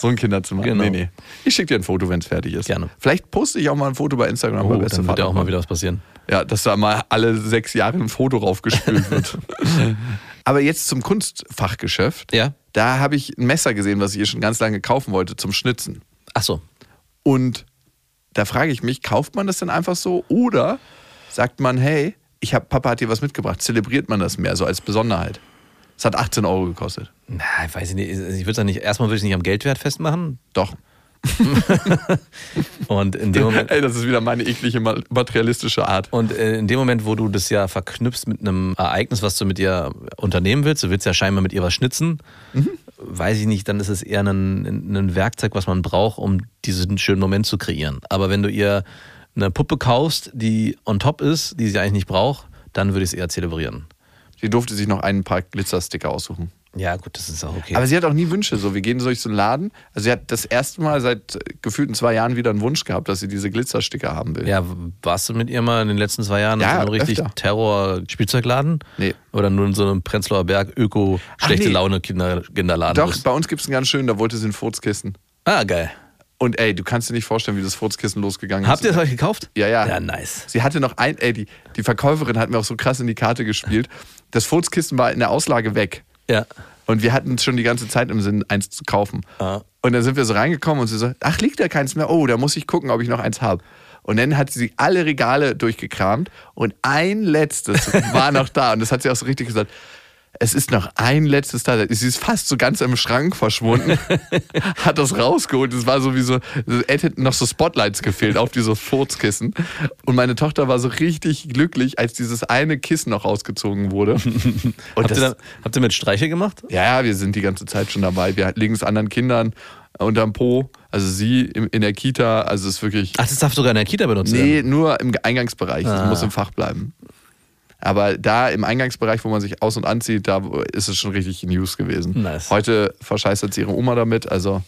So ein Kinderzimmer. Genau. Nee, nee. Ich schicke dir ein Foto, wenn es fertig ist. Gerne. Vielleicht poste ich auch mal ein Foto bei Instagram. bei Oh, Beste dann wird ja auch mal wieder was passieren. Ja, dass da mal alle sechs Jahre ein Foto raufgespült wird. <laughs> Aber jetzt zum Kunstfachgeschäft. Ja. Da habe ich ein Messer gesehen, was ich hier schon ganz lange kaufen wollte, zum Schnitzen. Ach so. Und da frage ich mich, kauft man das denn einfach so oder sagt man, hey, ich hab, Papa hat dir was mitgebracht, zelebriert man das mehr so als Besonderheit? Es hat 18 Euro gekostet. Na, ich weiß nicht. Ich würde es nicht. Erstmal würde ich es nicht am Geldwert festmachen. Doch. <laughs> Und in dem Moment. <laughs> Ey, das ist wieder meine eklige ma- materialistische Art. Und äh, in dem Moment, wo du das ja verknüpfst mit einem Ereignis, was du mit ihr unternehmen willst, du willst ja scheinbar mit ihr was schnitzen, weiß ich nicht, dann ist es eher ein, ein Werkzeug, was man braucht, um diesen schönen Moment zu kreieren. Aber wenn du ihr eine Puppe kaufst, die on top ist, die sie eigentlich nicht braucht, dann würde ich es eher zelebrieren. Sie durfte sich noch ein paar Glitzersticker aussuchen. Ja, gut, das ist auch okay. Aber sie hat auch nie Wünsche. So, wir gehen durch so einen Laden. Also sie hat das erste Mal seit gefühlten zwei Jahren wieder einen Wunsch gehabt, dass sie diese Glitzersticker haben will. ja, warst du mit ihr mal in den letzten zwei Jahren Ja, in so einem richtig. Terror-Spielzeugladen? Nee. Oder nur in so einem Prenzlauer Berg Öko schlechte nee. Laune Kinder, Kinderladen? Doch, es- bei uns gibt es einen ganz schönen, da wollte sie ein Furzkissen. Ah, geil. Und ey, du kannst dir nicht vorstellen, wie das Furzkissen losgegangen Habt ist. ihr es euch gekauft? Ja, ja. Ja, nice. Sie hatte noch ein, ey, die, die Verkäuferin hat mir auch so krass in die Karte gespielt. Das Furzkissen war in der Auslage weg. Ja. Und wir hatten schon die ganze Zeit im Sinn, eins zu kaufen. Ah. Und dann sind wir so reingekommen und sie so, ach, liegt da keins mehr? Oh, da muss ich gucken, ob ich noch eins habe. Und dann hat sie alle Regale durchgekramt und ein letztes war noch da. Und das hat sie auch so richtig gesagt. Es ist noch ein letztes da. Sie ist fast so ganz im Schrank verschwunden, <laughs> hat das rausgeholt. Es war so wie so, es hätten noch so Spotlights gefehlt auf dieses Furzkissen. Und meine Tochter war so richtig glücklich, als dieses eine Kissen noch rausgezogen wurde. <laughs> Und Habt, das, ihr da, habt ihr mit Streiche gemacht? ja, wir sind die ganze Zeit schon dabei. Wir legen es anderen Kindern unterm Po. Also sie in der Kita. Also es ist wirklich. Ach, das darf sogar in der Kita benutzt Nee, nur im Eingangsbereich. Das Ah. muss im Fach bleiben. Aber da im Eingangsbereich, wo man sich aus- und anzieht, da ist es schon richtig News gewesen. Nice. Heute verscheißert sie ihre Oma damit. Also,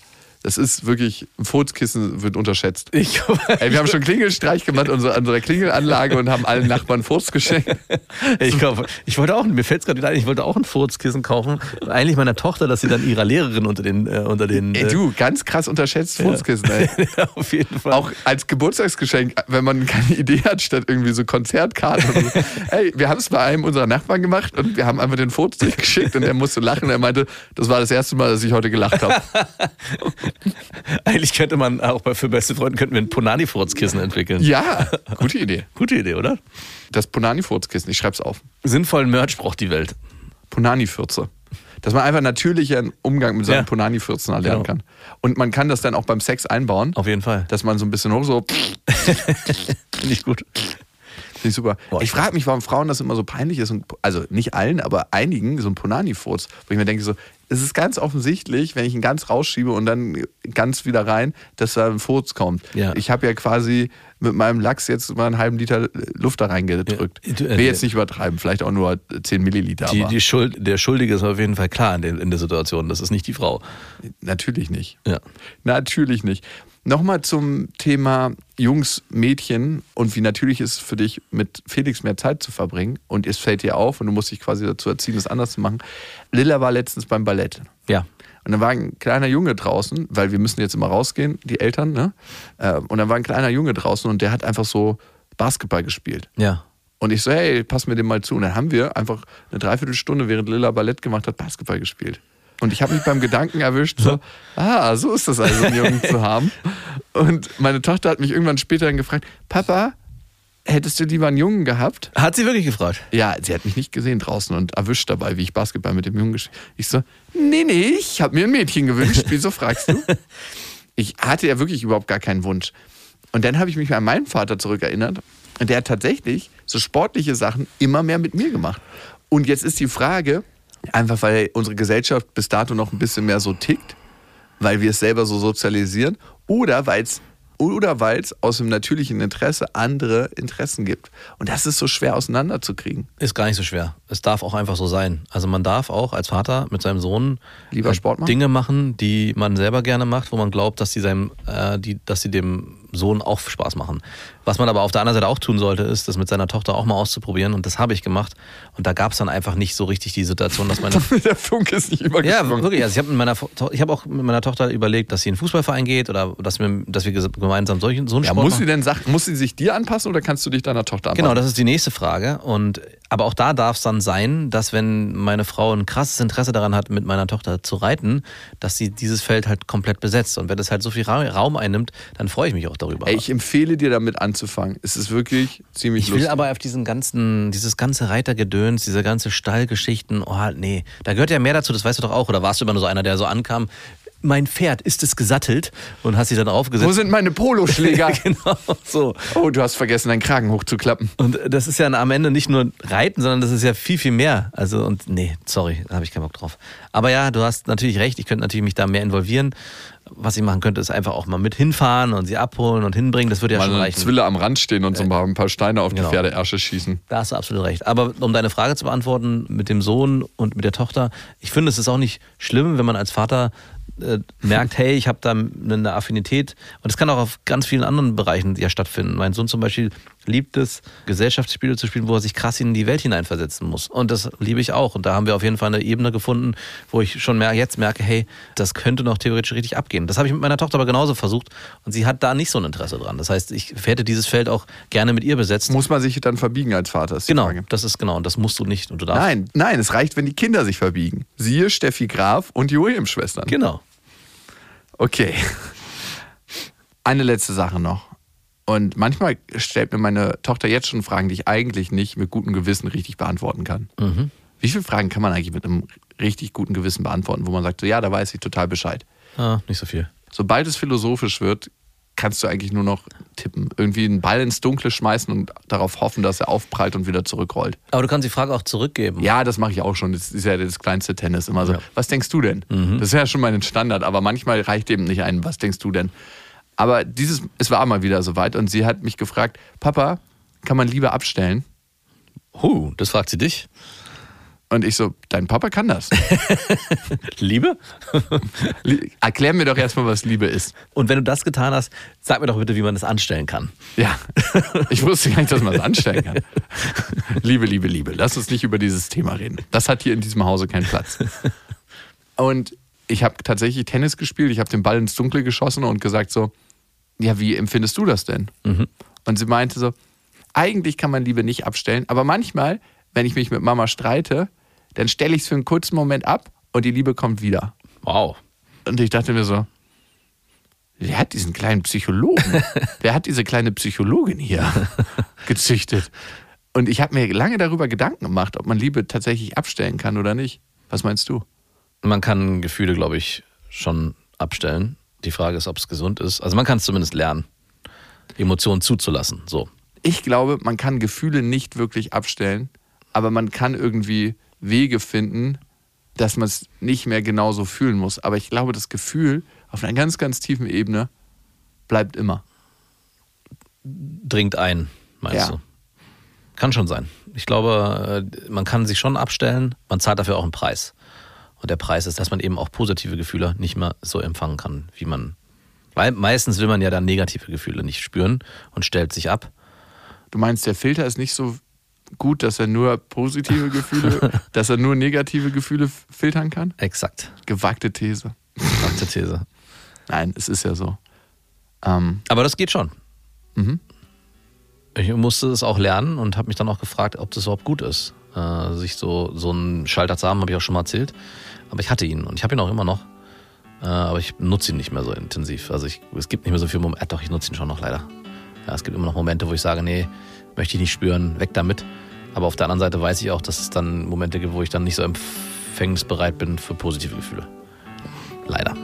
das ist wirklich, ein Furzkissen wird unterschätzt. Ich, Ey, wir haben schon Klingelstreich gemacht unsere, unsere Klingelanlage und haben allen Nachbarn Furz geschenkt. ich, glaub, ich wollte auch, mir fällt es gerade wieder ein, ich wollte auch ein Furzkissen kaufen. Eigentlich meiner Tochter, dass sie dann ihrer Lehrerin unter den. Äh, unter den Ey, du, ganz krass unterschätzt Furzkissen, ey. <laughs> äh, auf jeden Fall. Auch als Geburtstagsgeschenk, wenn man keine Idee hat, statt irgendwie so Konzertkarten. Oder so. Ey, wir haben es bei einem unserer Nachbarn gemacht und wir haben einfach den Furz durchgeschickt und er musste lachen. Er meinte, das war das erste Mal, dass ich heute gelacht habe. <laughs> <laughs> Eigentlich könnte man auch bei für beste Freunde könnten wir ein Ponani-Furzkissen entwickeln. Ja, <laughs> gute Idee. Gute Idee, oder? Das Ponani-Furzkissen, ich schreib's auf. Sinnvollen Merch braucht die Welt. Ponani-Fürze. Dass man einfach natürlichen Umgang mit seinen Ja. Ponani-Fürzen erlernen Genau. kann. Und man kann das dann auch beim Sex einbauen, Auf jeden Fall. dass man so ein bisschen hoch so, <laughs> Finde ich gut. Finde ich super. Boah, ich ich frage mich, warum Frauen das immer so peinlich ist. Und, also nicht allen, aber einigen, so ein Ponani-Furz. Wo ich mir denke, so, es ist ganz offensichtlich, wenn ich ihn ganz rausschiebe und dann ganz wieder rein, dass da ein Furz kommt. Ja. Ich habe ja quasi mit meinem Lachs jetzt mal einen halben Liter Luft da reingedrückt. Ja, äh, Will jetzt nicht übertreiben, vielleicht auch nur 10 Milliliter. Die, die Schuld, der Schuldige ist auf jeden Fall klar in der, in der Situation. Das ist nicht die Frau. natürlich nicht. Ja. Natürlich nicht. Nochmal zum Thema Jungs, Mädchen und wie natürlich ist es für dich, mit Felix mehr Zeit zu verbringen und es fällt dir auf und du musst dich quasi dazu erziehen, das anders zu machen. Lilla war letztens beim Ballett. Ja. Und dann war ein kleiner Junge draußen, weil wir müssen jetzt immer rausgehen, die Eltern, ne? Äh, Und dann war ein kleiner Junge draußen und der hat einfach so Basketball gespielt. Ja. Und ich so, hey, pass mir den mal zu. Und dann haben wir einfach eine Dreiviertelstunde, während Lilla Ballett gemacht hat, Basketball gespielt. Und ich habe mich beim Gedanken erwischt, so, <laughs> ah, so ist das also, einen Jungen zu haben. Und meine Tochter hat mich irgendwann später dann gefragt, Papa, hättest du lieber einen Jungen gehabt? Hat sie wirklich gefragt? Ja, sie hat mich nicht gesehen draußen und erwischt dabei, wie ich Basketball mit dem Jungen gespielt Ich so, nee, nee, ich habe mir ein Mädchen gewünscht. Wieso fragst du? <laughs> Ich hatte ja wirklich überhaupt gar keinen Wunsch. Und dann habe ich mich an meinen Vater zurückerinnert. Und der hat tatsächlich so sportliche Sachen immer mehr mit mir gemacht. Und jetzt ist die Frage, einfach weil unsere Gesellschaft bis dato noch ein bisschen mehr so tickt, weil wir es selber so sozialisieren, oder weil es oder weil es aus dem natürlichen Interesse andere Interessen gibt. Und das ist so schwer auseinanderzukriegen. Ist gar nicht so schwer. Es darf auch einfach so sein. Also man darf auch als Vater mit seinem Sohn Lieber äh, Sport machen? Dinge machen, die man selber gerne macht, wo man glaubt, dass sie seinem, äh, die, dass sie dem Sohn auch Spaß machen. Was man aber auf der anderen Seite auch tun sollte, ist, das mit seiner Tochter auch mal auszuprobieren. Und das habe ich gemacht. Und da gab es dann einfach nicht so richtig die Situation, dass meine <laughs> Der Funke ist nicht Ja, übergesprungen. wirklich. Also ich habe meiner, ich habe auch mit meiner Tochter überlegt, dass sie in einen Fußballverein geht oder dass wir, dass wir gemeinsam solchen, so einen Ja, Sport muss machen. sie denn Sachen, muss sie sich dir anpassen oder kannst du dich deiner Tochter anpassen? Genau, das ist die nächste Frage. Und aber auch da darf es dann sein, dass wenn meine Frau ein krasses Interesse daran hat, mit meiner Tochter zu reiten, dass sie dieses Feld halt komplett besetzt. Und wenn das halt so viel Ra Raum einnimmt, dann freue ich mich auch darüber. Ey, ich empfehle dir damit anzufangen. Es ist wirklich ziemlich Ich will lustig. aber auf diesen ganzen, dieses ganze Reitergedöns, diese ganze Stallgeschichten, oh nee, da gehört ja mehr dazu, das weißt du doch auch. Oder warst du immer nur so einer, der so ankam, mein Pferd, ist es gesattelt? Und hast sie dann aufgesetzt. Wo sind meine Poloschläger? <laughs> genau, so. oh, du hast vergessen, deinen Kragen hochzuklappen. Und das ist ja am Ende nicht nur Reiten, sondern das ist ja viel, viel mehr. Also, und nee, sorry, da habe ich keinen Bock drauf. Aber ja, du hast natürlich recht, ich könnte natürlich mich da mehr involvieren. Was ich machen könnte, ist einfach auch mal mit hinfahren und sie abholen und hinbringen. Das würde ja Mal schon reichen. Zwille am Rand stehen und so ein paar, ein paar Steine auf Genau. die Pferdeärsche schießen. Da hast du absolut recht. Aber um deine Frage zu beantworten mit dem Sohn und mit der Tochter, ich finde, es ist auch nicht schlimm, wenn man als Vater äh, merkt, hey, ich habe da eine Affinität. Und das kann auch auf ganz vielen anderen Bereichen ja stattfinden. Mein Sohn zum Beispiel liebt es, Gesellschaftsspiele zu spielen, wo er sich krass in die Welt hineinversetzen muss. Und das liebe ich auch. Und da haben wir auf jeden Fall eine Ebene gefunden, wo ich schon mehr, jetzt merke, hey, das könnte noch theoretisch richtig abgehen. Das habe ich mit meiner Tochter aber genauso versucht. Und sie hat da nicht so ein Interesse dran. Das heißt, ich hätte dieses Feld auch gerne mit ihr besetzt. Muss man sich dann verbiegen als Vater? Genau, Frage. das ist genau. Und das musst du nicht. Und du darfst. Nein, nein, es reicht, wenn die Kinder sich verbiegen. Siehe Steffi Graf und die Williams-Schwestern. Genau. Okay. Eine letzte Sache noch. Und manchmal stellt mir meine Tochter jetzt schon Fragen, die ich eigentlich nicht mit gutem Gewissen richtig beantworten kann. Mhm. Wie viele Fragen kann man eigentlich mit einem richtig guten Gewissen beantworten, wo man sagt, so, ja, da weiß ich total Bescheid. Ah, nicht so viel. Sobald es philosophisch wird, kannst du eigentlich nur noch tippen. Irgendwie einen Ball ins Dunkle schmeißen und darauf hoffen, dass er aufprallt und wieder zurückrollt. Aber du kannst die Frage auch zurückgeben. Ja, das mache ich auch schon. Das ist ja das kleinste Tennis. Immer so, Ja. Mhm. was denkst du denn? Das ist ja schon mein Standard, aber manchmal reicht eben nicht ein, was denkst du denn? Aber dieses, es war mal wieder soweit und sie hat mich gefragt, Papa, kann man Liebe abstellen? Huh, das fragt sie dich. Und ich so, dein Papa kann das. <laughs> Liebe? <laughs> Lie- Erklär mir doch erstmal, was Liebe ist. Und wenn du das getan hast, sag mir doch bitte, wie man das anstellen kann. Ja, ich wusste gar nicht, dass man das anstellen kann. <laughs> Liebe, Liebe, Liebe. Lass uns nicht über dieses Thema reden. Das hat hier in diesem Hause keinen Platz. Und ich habe tatsächlich Tennis gespielt. Ich habe den Ball ins Dunkle geschossen und gesagt so, ja, wie empfindest du das denn? Und sie meinte so, eigentlich kann man Liebe nicht abstellen, aber manchmal, wenn ich mich mit Mama streite, dann stelle ich es für einen kurzen Moment ab und die Liebe kommt wieder. Wow. Und ich dachte mir so, wer hat diesen kleinen Psychologen? <laughs> wer hat diese kleine Psychologin hier <laughs> gezüchtet? Und ich habe mir lange darüber Gedanken gemacht, ob man Liebe tatsächlich abstellen kann oder nicht. Was meinst du? Man kann Gefühle, glaube ich, schon abstellen. Die Frage ist, ob es gesund ist. Also man kann es zumindest lernen, Emotionen zuzulassen. So. Ich glaube, man kann Gefühle nicht wirklich abstellen, aber man kann irgendwie Wege finden, dass man es nicht mehr genauso fühlen muss. Aber ich glaube, das Gefühl auf einer ganz, ganz tiefen Ebene bleibt immer. Dringt ein, meinst Ja. du? Kann schon sein. Ich glaube, äh, man kann sich schon abstellen. Man zahlt dafür auch einen Preis. Und der Preis ist, dass man eben auch positive Gefühle nicht mehr so empfangen kann, wie man Weil meistens will man ja dann negative Gefühle nicht spüren und stellt sich ab. Du meinst, der Filter ist nicht so gut, dass er nur positive Gefühle, <laughs> dass er nur negative Gefühle filtern kann? Exakt. Gewagte These. Gewagte These. <laughs> Nein, es ist ja so. Ähm, Aber das geht schon. Mhm. Ich musste es auch lernen und habe mich dann auch gefragt, ob das überhaupt gut ist. Äh, sich so, so einen Schalter zu haben, habe ich auch schon mal erzählt. Aber ich hatte ihn und ich habe ihn auch immer noch. Äh, aber ich nutze ihn nicht mehr so intensiv. Also ich, es gibt nicht mehr so viele Momente. Äh, doch, ich nutze ihn schon noch leider. Ja, es gibt immer noch Momente, wo ich sage, nee, möchte ich nicht spüren, weg damit. Aber auf der anderen Seite weiß ich auch, dass es dann Momente gibt, wo ich dann nicht so empfängnisbereit bin für positive Gefühle. Leider.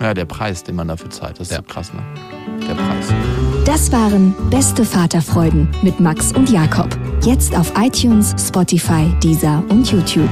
Ja, der Preis, den man dafür zahlt, das ist Ja. so krass, ne? Der Preis. Das waren Beste Vaterfreuden mit Max und Jakob. Jetzt auf iTunes, Spotify, Deezer und YouTube.